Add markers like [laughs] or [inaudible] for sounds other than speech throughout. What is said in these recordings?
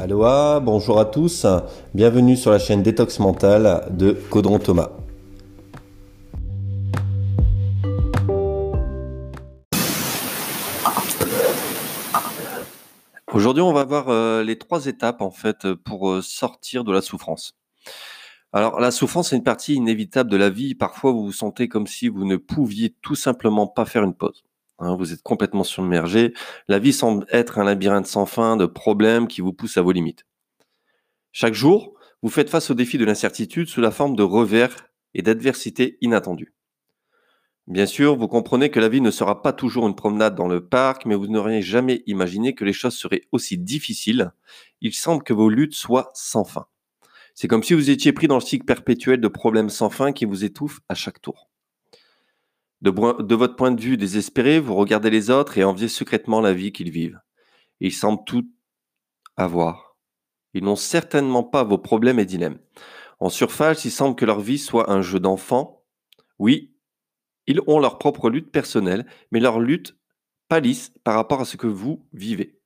Aloha, bonjour à tous, bienvenue sur la chaîne Détox Mental de Caudron Thomas. Aujourd'hui, on va voir euh, les trois étapes en fait pour euh, sortir de la souffrance. Alors, la souffrance est une partie inévitable de la vie. Parfois, vous vous sentez comme si vous ne pouviez tout simplement pas faire une pause. Hein, vous êtes complètement submergé. La vie semble être un labyrinthe sans fin de problèmes qui vous poussent à vos limites. Chaque jour, vous faites face au défi de l'incertitude sous la forme de revers et d'adversités inattendues. Bien sûr, vous comprenez que la vie ne sera pas toujours une promenade dans le parc, mais vous n'auriez jamais imaginé que les choses seraient aussi difficiles. Il semble que vos luttes soient sans fin. C'est comme si vous étiez pris dans le cycle perpétuel de problèmes sans fin qui vous étouffent à chaque tour. De, votre point de vue désespéré, vous regardez les autres et enviez secrètement la vie qu'ils vivent. Ils semblent tout avoir. Ils n'ont certainement pas vos problèmes et dilemmes. En surface, il semble que leur vie soit un jeu d'enfant. Oui, ils ont leur propre lutte personnelle, mais leur lutte pâlisse par rapport à ce que vous vivez.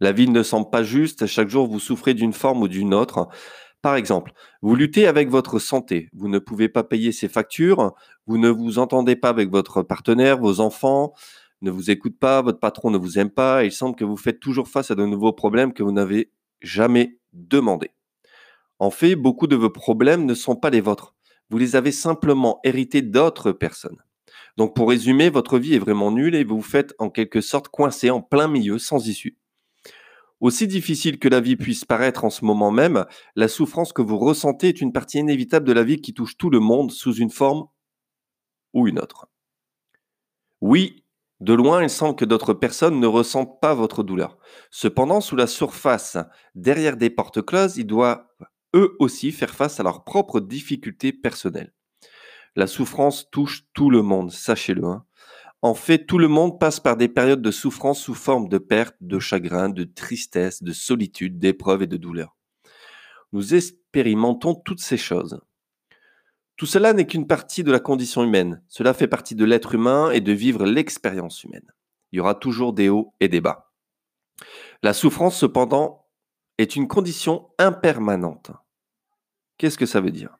La vie ne semble pas juste, chaque jour vous souffrez d'une forme ou d'une autre. Par exemple, vous luttez avec votre santé, vous ne pouvez pas payer ses factures, vous ne vous entendez pas avec votre partenaire, vos enfants ne vous écoutent pas, votre patron ne vous aime pas, il semble que vous faites toujours face à de nouveaux problèmes que vous n'avez jamais demandés. En fait, beaucoup de vos problèmes ne sont pas les vôtres. Vous les avez simplement hérités d'autres personnes. Donc pour résumer, votre vie est vraiment nulle et vous vous faites en quelque sorte coincé en plein milieu sans issue. Aussi difficile que la vie puisse paraître en ce moment même, la souffrance que vous ressentez est une partie inévitable de la vie qui touche tout le monde sous une forme ou une autre. Oui, de loin, il semble que d'autres personnes ne ressentent pas votre douleur. Cependant, sous la surface, derrière des portes closes, ils doivent eux aussi faire face à leurs propres difficultés personnelles. La souffrance touche tout le monde, sachez-le. Hein. En fait, tout le monde passe par des périodes de souffrance sous forme de perte, de chagrin, de tristesse, de solitude, d'épreuve et de douleur. Nous expérimentons toutes ces choses. Tout cela n'est qu'une partie de la condition humaine. Cela fait partie de l'être humain et de vivre l'expérience humaine. Il y aura toujours des hauts et des bas. La souffrance, cependant, est une condition impermanente. Qu'est-ce que ça veut dire?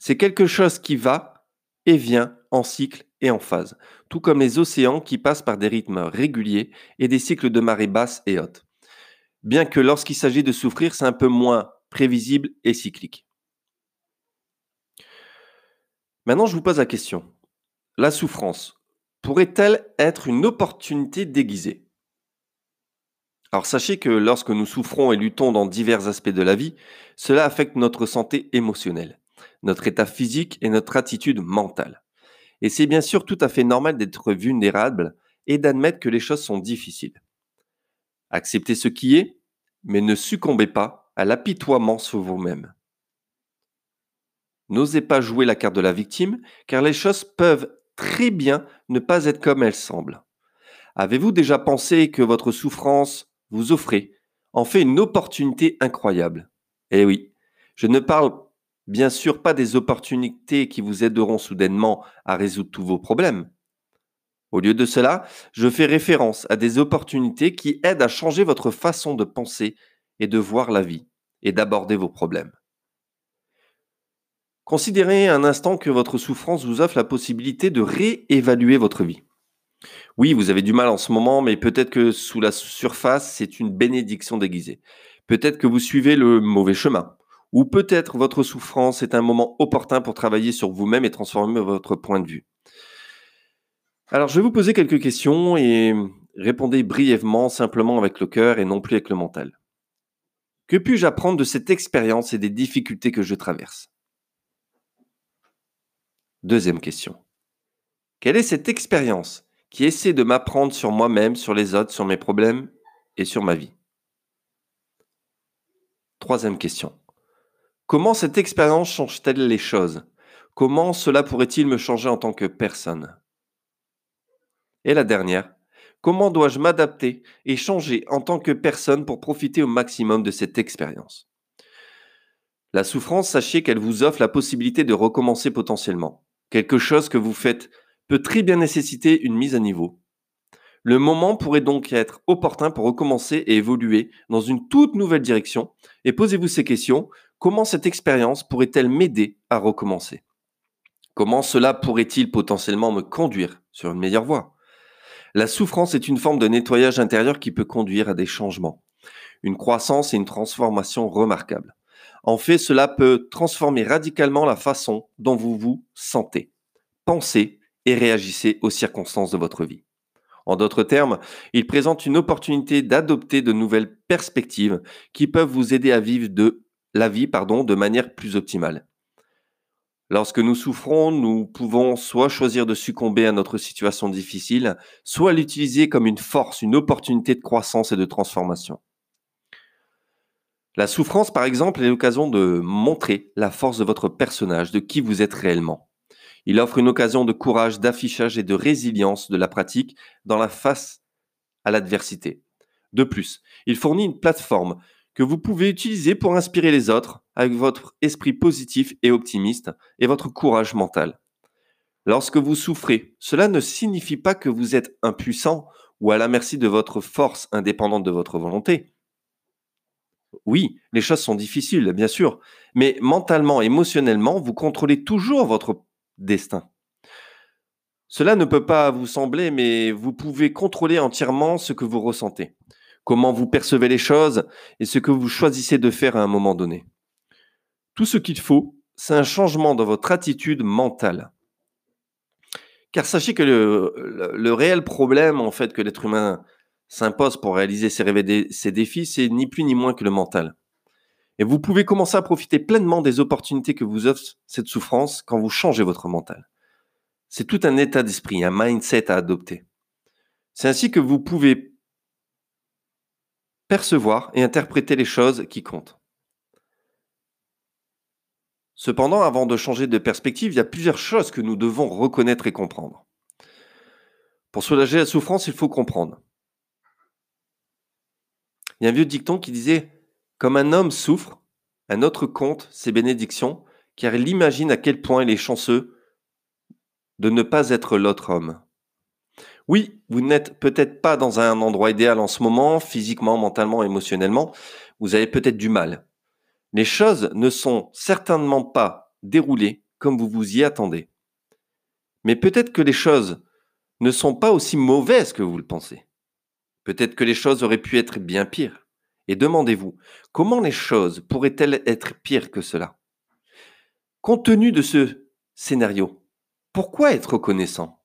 C'est quelque chose qui va et vient en cycle et en phase, tout comme les océans qui passent par des rythmes réguliers et des cycles de marée basse et haute. Bien que lorsqu'il s'agit de souffrir, c'est un peu moins prévisible et cyclique. Maintenant, je vous pose la question. La souffrance pourrait-elle être une opportunité déguisée? Alors sachez que lorsque nous souffrons et luttons dans divers aspects de la vie, cela affecte notre santé émotionnelle, notre état physique et notre attitude mentale. Et c'est bien sûr tout à fait normal d'être vulnérable et d'admettre que les choses sont difficiles. Acceptez ce qui est, mais ne succombez pas à l'apitoiement sur vous-même. N'osez pas jouer la carte de la victime, car les choses peuvent très bien ne pas être comme elles semblent. Avez-vous déjà pensé que votre souffrance vous offrait en fait une opportunité incroyable? Eh oui, je ne parle bien sûr pas des opportunités qui vous aideront soudainement à résoudre tous vos problèmes. Au lieu de cela, je fais référence à des opportunités qui aident à changer votre façon de penser et de voir la vie et d'aborder vos problèmes. Considérez un instant que votre souffrance vous offre la possibilité de réévaluer votre vie. Oui, vous avez du mal en ce moment, mais peut-être que sous la surface, c'est une bénédiction déguisée. Peut-être que vous suivez le mauvais chemin. Ou peut-être votre souffrance est un moment opportun pour travailler sur vous-même et transformer votre point de vue. Alors, je vais vous poser quelques questions et répondez brièvement, simplement avec le cœur et non plus avec le mental. Que puis-je apprendre de cette expérience et des difficultés que je traverse? Deuxième question. Quelle est cette expérience qui essaie de m'apprendre sur moi-même, sur les autres, sur mes problèmes et sur ma vie? Troisième question. Comment cette expérience change-t-elle les choses? Comment cela pourrait-il me changer en tant que personne? Et la dernière, comment dois-je m'adapter et changer en tant que personne pour profiter au maximum de cette expérience? La souffrance, sachez qu'elle vous offre la possibilité de recommencer potentiellement. Quelque chose que vous faites peut très bien nécessiter une mise à niveau. Le moment pourrait donc être opportun pour recommencer et évoluer dans une toute nouvelle direction. Et posez-vous ces questions. Comment cette expérience pourrait-elle m'aider à recommencer? Comment cela pourrait-il potentiellement me conduire sur une meilleure voie? La souffrance est une forme de nettoyage intérieur qui peut conduire à des changements, une croissance et une transformation remarquables. En fait, cela peut transformer radicalement la façon dont vous vous sentez, pensez et réagissez aux circonstances de votre vie. En d'autres termes, il présente une opportunité d'adopter de nouvelles perspectives qui peuvent vous aider à vivre de la vie pardon, de manière plus optimale. Lorsque nous souffrons, nous pouvons soit choisir de succomber à notre situation difficile, soit l'utiliser comme une force, une opportunité de croissance et de transformation. La souffrance, par exemple, est l'occasion de montrer la force de votre personnage, de qui vous êtes réellement. Il offre une occasion de courage, d'affichage et de résilience de la pratique dans la face à l'adversité. De plus, il fournit une plateforme que vous pouvez utiliser pour inspirer les autres avec votre esprit positif et optimiste et votre courage mental. Lorsque vous souffrez, cela ne signifie pas que vous êtes impuissant ou à la merci de votre force indépendante de votre volonté. Oui, les choses sont difficiles, bien sûr, mais mentalement, émotionnellement, vous contrôlez toujours votre destin. Cela ne peut pas vous sembler, mais vous pouvez contrôler entièrement ce que vous ressentez comment vous percevez les choses et ce que vous choisissez de faire à un moment donné. Tout ce qu'il faut, c'est un changement dans votre attitude mentale. Car sachez que le, réel problème en fait que l'être humain s'impose pour réaliser ses, ses défis, c'est ni plus ni moins que le mental. Et vous pouvez commencer à profiter pleinement des opportunités que vous offre cette souffrance quand vous changez votre mental. C'est tout un état d'esprit, un mindset à adopter. C'est ainsi que vous pouvez percevoir et interpréter les choses qui comptent. Cependant, avant de changer de perspective, il y a plusieurs choses que nous devons reconnaître et comprendre. Pour soulager la souffrance, il faut comprendre. Il y a un vieux dicton qui disait Comme un homme souffre, un autre compte ses bénédictions, car il imagine à quel point il est chanceux de ne pas être l'autre homme. Oui, vous n'êtes peut-être pas dans un endroit idéal en ce moment, physiquement, mentalement, émotionnellement. Vous avez peut-être du mal. Les choses ne sont certainement pas déroulées comme vous vous y attendez. Mais peut-être que les choses ne sont pas aussi mauvaises que vous le pensez. Peut-être que les choses auraient pu être bien pires. Et demandez-vous, comment les choses pourraient-elles être pires que cela? Compte tenu de ce scénario, pourquoi être reconnaissant?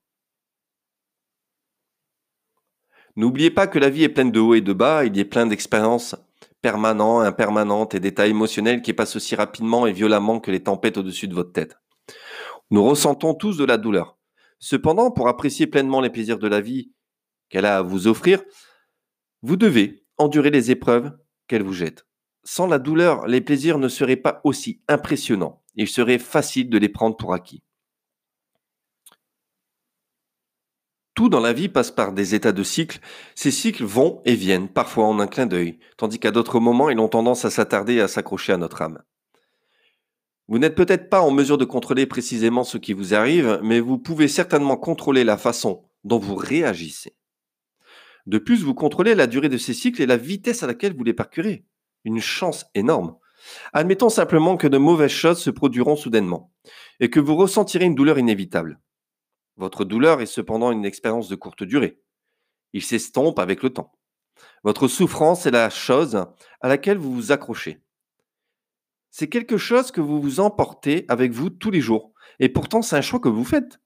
N'oubliez pas que la vie est pleine de hauts et de bas, il y a plein d'expériences permanentes, impermanentes et d'états émotionnels qui passent aussi rapidement et violemment que les tempêtes au-dessus de votre tête. Nous ressentons tous de la douleur. Cependant, pour apprécier pleinement les plaisirs de la vie qu'elle a à vous offrir, vous devez endurer les épreuves qu'elle vous jette. Sans la douleur, les plaisirs ne seraient pas aussi impressionnants. Il serait facile de les prendre pour acquis. Tout dans la vie passe par des états de cycle. Ces cycles vont et viennent, parfois en un clin d'œil, tandis qu'à d'autres moments, ils ont tendance à s'attarder et à s'accrocher à notre âme. Vous n'êtes peut-être pas en mesure de contrôler précisément ce qui vous arrive, mais vous pouvez certainement contrôler la façon dont vous réagissez. De plus, vous contrôlez la durée de ces cycles et la vitesse à laquelle vous les parcourez. Une chance énorme. Admettons simplement que de mauvaises choses se produiront soudainement et que vous ressentirez une douleur inévitable. Votre douleur est cependant une expérience de courte durée. Il s'estompe avec le temps. Votre souffrance est la chose à laquelle vous vous accrochez. C'est quelque chose que vous vous emportez avec vous tous les jours. Et pourtant, c'est un choix que vous faites.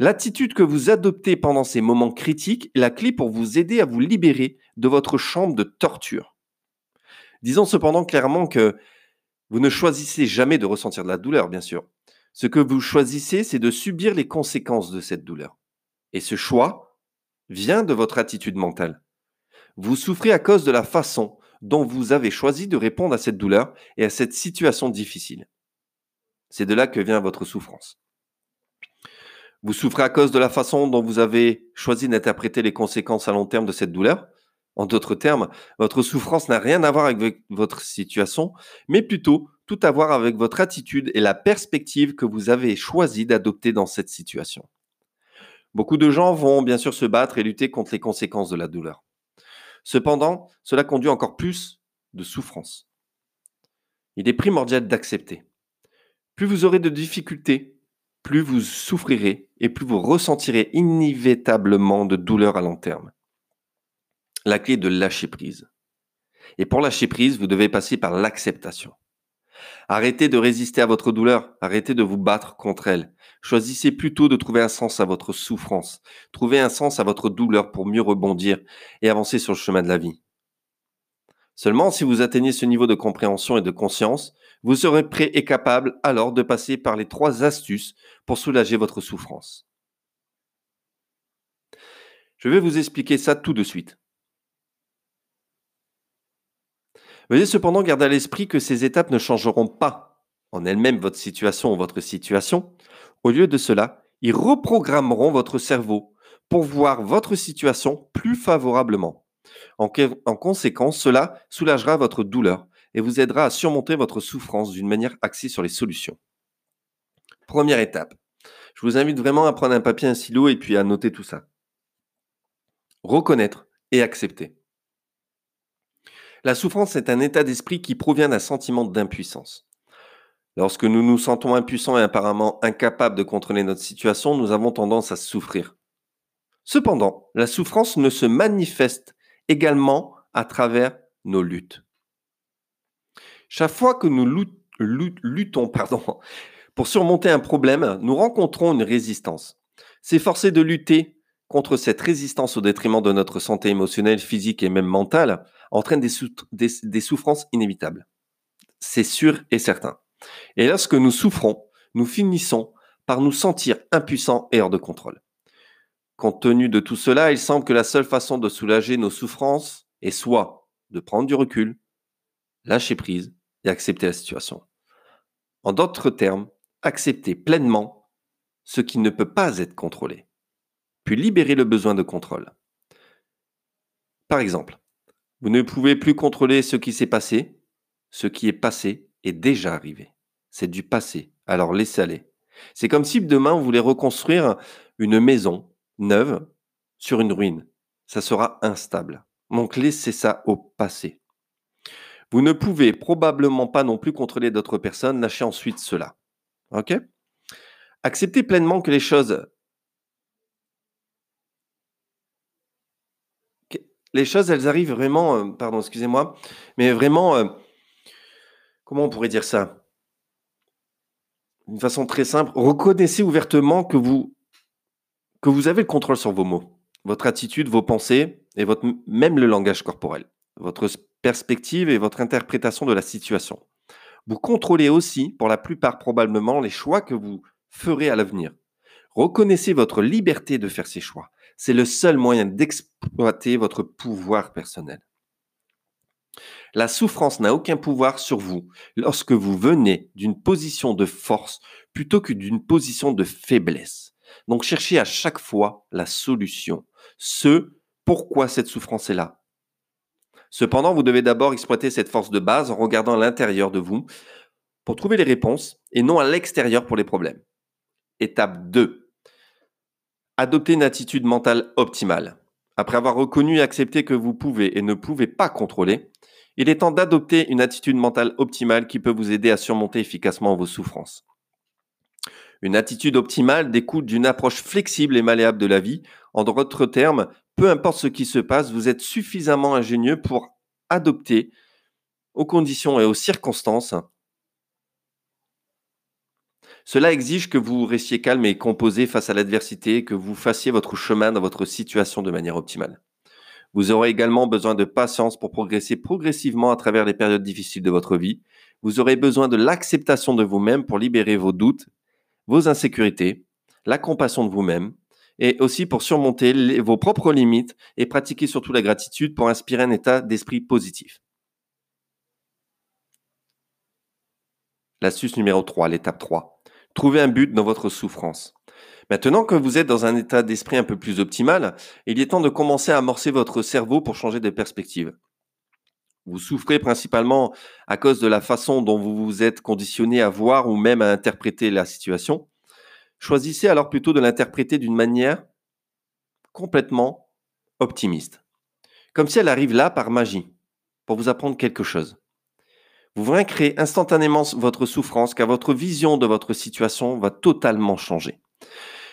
L'attitude que vous adoptez pendant ces moments critiques est la clé pour vous aider à vous libérer de votre chambre de torture. Disons cependant clairement que vous ne choisissez jamais de ressentir de la douleur, bien sûr. Ce que vous choisissez, c'est de subir les conséquences de cette douleur. Et ce choix vient de votre attitude mentale. Vous souffrez à cause de la façon dont vous avez choisi de répondre à cette douleur et à cette situation difficile. C'est de là que vient votre souffrance. Vous souffrez à cause de la façon dont vous avez choisi d'interpréter les conséquences à long terme de cette douleur. En d'autres termes, votre souffrance n'a rien à voir avec votre situation, mais plutôt tout à voir avec votre attitude et la perspective que vous avez choisi d'adopter dans cette situation. Beaucoup de gens vont bien sûr se battre et lutter contre les conséquences de la douleur. Cependant, cela conduit encore plus de souffrance. Il est primordial d'accepter. Plus vous aurez de difficultés, plus vous souffrirez et plus vous ressentirez inévitablement de douleur à long terme. La clé de lâcher prise. Et pour lâcher prise, vous devez passer par l'acceptation. Arrêtez de résister à votre douleur, arrêtez de vous battre contre elle. Choisissez plutôt de trouver un sens à votre souffrance, trouvez un sens à votre douleur pour mieux rebondir et avancer sur le chemin de la vie. Seulement si vous atteignez ce niveau de compréhension et de conscience, vous serez prêt et capable alors de passer par les trois astuces pour soulager votre souffrance. Je vais vous expliquer ça tout de suite. Veuillez cependant garder à l'esprit que ces étapes ne changeront pas en elles-mêmes votre situation ou votre situation. Au lieu de cela, ils reprogrammeront votre cerveau pour voir votre situation plus favorablement. En, en, conséquence, cela soulagera votre douleur et vous aidera à surmonter votre souffrance d'une manière axée sur les solutions. Première étape. Je vous invite vraiment à prendre un papier, un stylo et puis à noter tout ça. Reconnaître et accepter. La souffrance est un état d'esprit qui provient d'un sentiment d'impuissance. Lorsque nous nous sentons impuissants et apparemment incapables de contrôler notre situation, nous avons tendance à souffrir. Cependant, la souffrance ne se manifeste également à travers nos luttes. Chaque fois que nous luttons [laughs] pour surmonter un problème, nous rencontrons une résistance. S'efforcer de lutter contre cette résistance au détriment de notre santé émotionnelle, physique et même mentale entraîne des, souffrances inévitables. C'est sûr et certain. Et lorsque nous souffrons, nous finissons par nous sentir impuissants et hors de contrôle. Compte tenu de tout cela, il semble que la seule façon de soulager nos souffrances est soit de prendre du recul, lâcher prise et accepter la situation. En d'autres termes, accepter pleinement ce qui ne peut pas être contrôlé, puis libérer le besoin de contrôle. Par exemple, vous ne pouvez plus contrôler ce qui s'est passé. Ce qui est passé est déjà arrivé. C'est du passé. Alors laissez aller. C'est comme si demain vous voulez reconstruire une maison neuve sur une ruine. Ça sera instable. Donc laissez ça au passé. Vous ne pouvez probablement pas non plus contrôler d'autres personnes. Lâchez ensuite cela. OK? Acceptez pleinement que les choses les choses, elles arrivent vraiment, euh, pardon, excusez-moi, mais vraiment, euh, comment on pourrait dire ça? D'une façon très simple, reconnaissez ouvertement que vous, que vous avez le contrôle sur vos mots, votre attitude, vos pensées et votre, même le langage corporel, votre perspective et votre interprétation de la situation. Vous contrôlez aussi, pour la plupart probablement, les choix que vous ferez à l'avenir. Reconnaissez votre liberté de faire ces choix. C'est le seul moyen d'exploiter votre pouvoir personnel. La souffrance n'a aucun pouvoir sur vous lorsque vous venez d'une position de force plutôt que d'une position de faiblesse. Donc cherchez à chaque fois la solution, ce pourquoi cette souffrance est là. Cependant, vous devez d'abord exploiter cette force de base en regardant à l'intérieur de vous pour trouver les réponses et non à l'extérieur pour les problèmes. Étape 2. Adoptez une attitude mentale optimale. Après avoir reconnu et accepté que vous pouvez et ne pouvez pas contrôler, il est temps d'adopter une attitude mentale optimale qui peut vous aider à surmonter efficacement vos souffrances. Une attitude optimale découle d'une approche flexible et malléable de la vie. En d'autres termes, peu importe ce qui se passe, vous êtes suffisamment ingénieux pour adopter aux conditions et aux circonstances cela exige que vous restiez calme et composé face à l'adversité, que vous fassiez votre chemin dans votre situation de manière optimale. Vous aurez également besoin de patience pour progresser progressivement à travers les périodes difficiles de votre vie. Vous aurez besoin de l'acceptation de vous-même pour libérer vos doutes, vos insécurités, la compassion de vous-même et aussi pour surmonter vos propres limites et pratiquer surtout la gratitude pour inspirer un état d'esprit positif. L'astuce numéro 3, l'étape 3. Trouvez un but dans votre souffrance. Maintenant que vous êtes dans un état d'esprit un peu plus optimal, il est temps de commencer à amorcer votre cerveau pour changer de perspective. Vous souffrez principalement à cause de la façon dont vous vous êtes conditionné à voir ou même à interpréter la situation. Choisissez alors plutôt de l'interpréter d'une manière complètement optimiste. Comme si elle arrive là par magie, pour vous apprendre quelque chose. Vous vaincrez instantanément votre souffrance car votre vision de votre situation va totalement changer.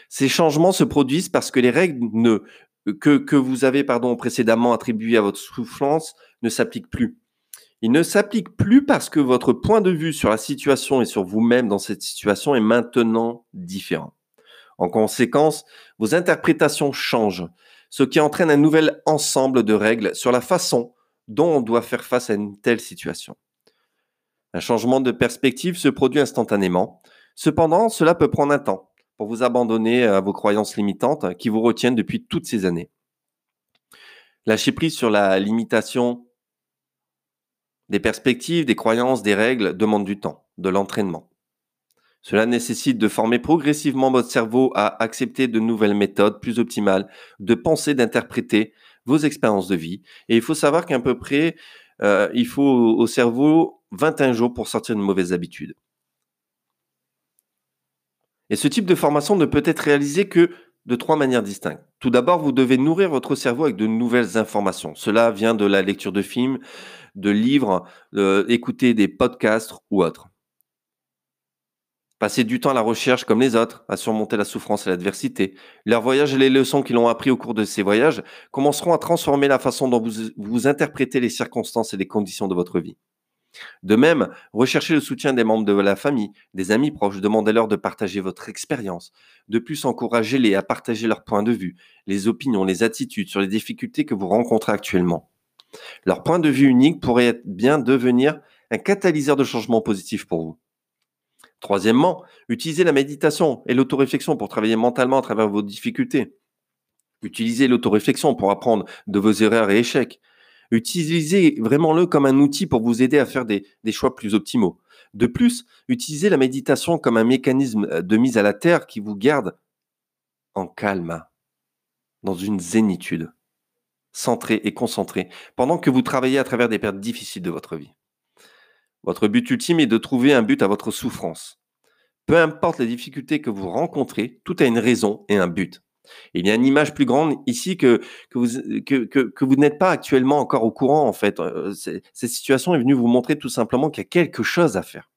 Ces changements se produisent parce que les règles que vous avez pardon, précédemment attribuées à votre souffrance ne s'appliquent plus. Ils ne s'appliquent plus parce que votre point de vue sur la situation et sur vous-même dans cette situation est maintenant différent. En conséquence, vos interprétations changent, ce qui entraîne un nouvel ensemble de règles sur la façon dont on doit faire face à une telle situation. Un changement de perspective se produit instantanément. Cependant, cela peut prendre un temps pour vous abandonner à vos croyances limitantes qui vous retiennent depuis toutes ces années. Lâcher prise sur la limitation des perspectives, des croyances, des règles demande du temps, de l'entraînement. Cela nécessite de former progressivement votre cerveau à accepter de nouvelles méthodes plus optimales, de penser, d'interpréter vos expériences de vie. Et il faut savoir qu'à peu près, euh, il faut au cerveau 21 jours pour sortir de mauvaise habitude. Et ce type de formation ne peut être réalisé que de trois manières distinctes. Tout d'abord, vous devez nourrir votre cerveau avec de nouvelles informations. Cela vient de la lecture de films, de livres, d'écouter des podcasts ou autres. Passer du temps à la recherche comme les autres, à surmonter la souffrance et l'adversité. Leurs voyages et les leçons qu'ils ont appris au cours de ces voyages commenceront à transformer la façon dont vous, vous interprétez les circonstances et les conditions de votre vie. De même, recherchez le soutien des membres de la famille, des amis proches, demandez-leur de partager votre expérience. De plus, encouragez-les à partager leurs points de vue, les opinions, les attitudes sur les difficultés que vous rencontrez actuellement. Leur point de vue unique pourrait bien devenir un catalyseur de changement positif pour vous. Troisièmement, utilisez la méditation et l'autoréflexion pour travailler mentalement à travers vos difficultés. Utilisez l'autoréflexion pour apprendre de vos erreurs et échecs. Utilisez vraiment le comme un outil pour vous aider à faire des, choix plus optimaux. De plus, utilisez la méditation comme un mécanisme euh, de mise à la terre qui vous garde en calme, dans une zénitude, centré et concentré, pendant que vous travaillez à travers des périodes difficiles de votre vie. Votre but ultime est de trouver un but à votre souffrance. Peu importe les difficultés que vous rencontrez, tout a une raison et un but il y a une image plus grande ici que, vous, vous n'êtes pas actuellement encore au courant, en fait. Euh, cette situation est venue vous montrer tout simplement qu'il y a quelque chose à faire.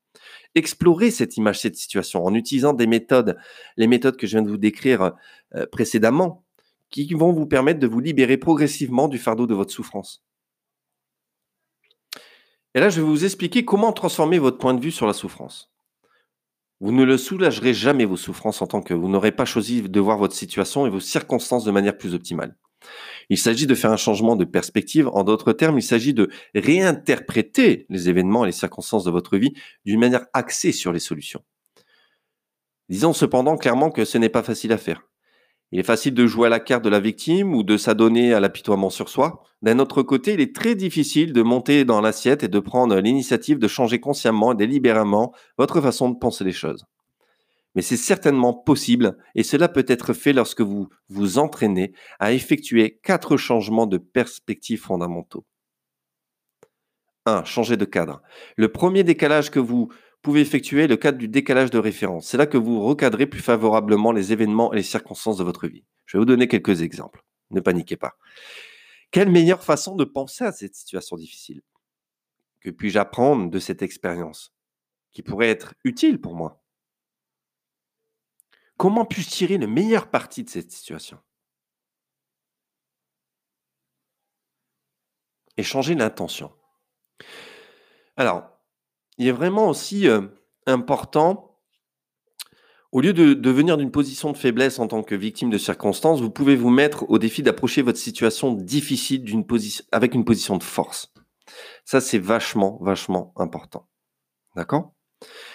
Explorez cette image, cette situation, en utilisant des méthodes, les méthodes que je viens de vous décrire euh, précédemment, qui vont vous permettre de vous libérer progressivement du fardeau de votre souffrance. Et là, je vais vous expliquer comment transformer votre point de vue sur la souffrance. Vous ne le soulagerez jamais vos souffrances en tant que vous n'aurez pas choisi de voir votre situation et vos circonstances de manière plus optimale. Il s'agit de faire un changement de perspective. En d'autres termes, il s'agit de réinterpréter les événements et les circonstances de votre vie d'une manière axée sur les solutions. Disons cependant clairement que ce n'est pas facile à faire. Il est facile de jouer à la carte de la victime ou de s'adonner à l'apitoiement sur soi. D'un autre côté, il est très difficile de monter dans l'assiette et de prendre l'initiative de changer consciemment et délibérément votre façon de penser les choses. Mais c'est certainement possible et cela peut être fait lorsque vous vous entraînez à effectuer quatre changements de perspective fondamentaux. 1. Changer de cadre. Le premier décalage que vous pouvez effectuer le cadre du décalage de référence. C'est là que vous recadrez plus favorablement les événements et les circonstances de votre vie. Je vais vous donner quelques exemples. Ne paniquez pas. Quelle meilleure façon de penser à cette situation difficile Que puis-je apprendre de cette expérience qui pourrait être utile pour moi? Comment puis-je tirer le meilleur parti de cette situation? Et changer l'intention. Alors, il est vraiment aussi euh, important, au lieu de, venir d'une position de faiblesse en tant que victime de circonstances, vous pouvez vous mettre au défi d'approcher votre situation difficile d'une position, avec une position de force. Ça, c'est vachement, vachement important. D'accord?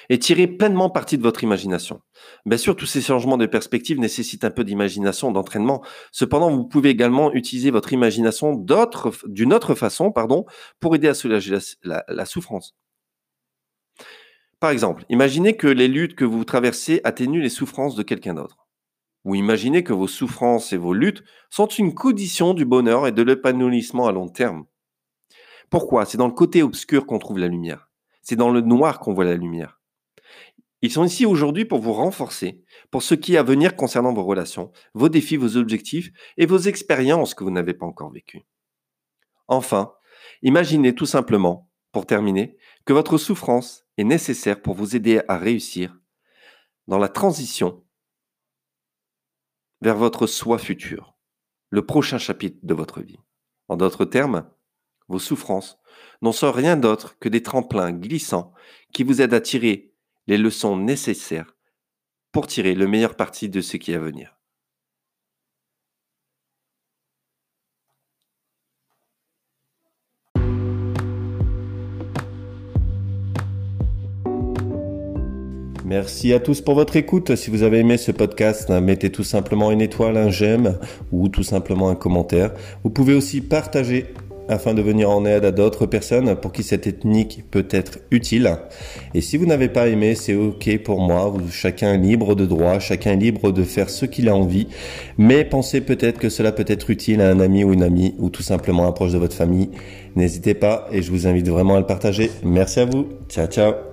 Et tirer pleinement parti de votre imagination. Bien sûr, tous ces changements de perspective nécessitent un peu d'imagination, d'entraînement. Cependant, vous pouvez également utiliser votre imagination d'une autre façon pardon, pour aider à soulager la souffrance. Par exemple, imaginez que les luttes que vous traversez atténuent les souffrances de quelqu'un d'autre. Ou imaginez que vos souffrances et vos luttes sont une condition du bonheur et de l'épanouissement à long terme. Pourquoi? C'est dans le côté obscur qu'on trouve la lumière. C'est dans le noir qu'on voit la lumière. Ils sont ici aujourd'hui pour vous renforcer, pour ce qui est à venir concernant vos relations, vos défis, vos objectifs et vos expériences que vous n'avez pas encore vécues. Enfin, imaginez tout simplement, pour terminer, que votre souffrance est nécessaire pour vous aider à réussir dans la transition vers votre soi futur, le prochain chapitre de votre vie. En d'autres termes, vos souffrances n'en sont rien d'autre que des tremplins glissants qui vous aident à tirer les leçons nécessaires pour tirer le meilleur parti de ce qui est à venir. Merci à tous pour votre écoute. Si vous avez aimé ce podcast, mettez tout simplement une étoile, un j'aime ou tout simplement un commentaire. Vous pouvez aussi partager afin de venir en aide à d'autres personnes pour qui cette technique peut être utile. Et si vous n'avez pas aimé, c'est ok pour moi. chacun est libre de droit, chacun est libre de faire ce qu'il a envie. Mais pensez peut-être que cela peut être utile à un ami ou une amie ou tout simplement un proche de votre famille. N'hésitez pas et je vous invite vraiment à le partager. Merci à vous. Ciao, ciao.